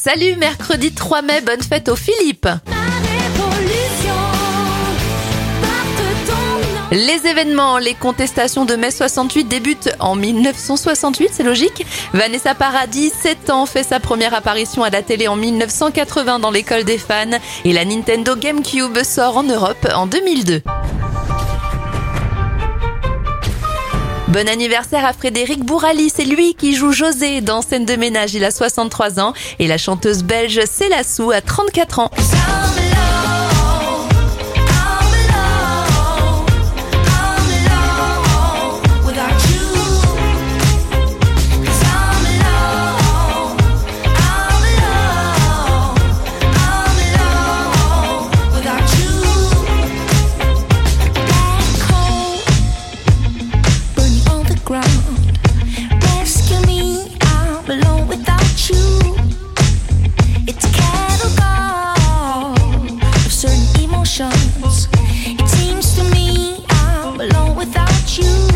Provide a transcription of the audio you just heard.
Salut, mercredi 3 mai, bonne fête aux Philippe. Les événements, les contestations de mai 68 débutent en 1968, c'est logique. Vanessa Paradis, 7 ans, fait sa première apparition à la télé en 1980 dans l'école des fans et la Nintendo GameCube sort en Europe en 2002. Bon anniversaire à Frédéric Bourali, c'est lui qui joue José dans Scène de ménage, il a 63 ans et la chanteuse belge Célassou a 34 ans. You.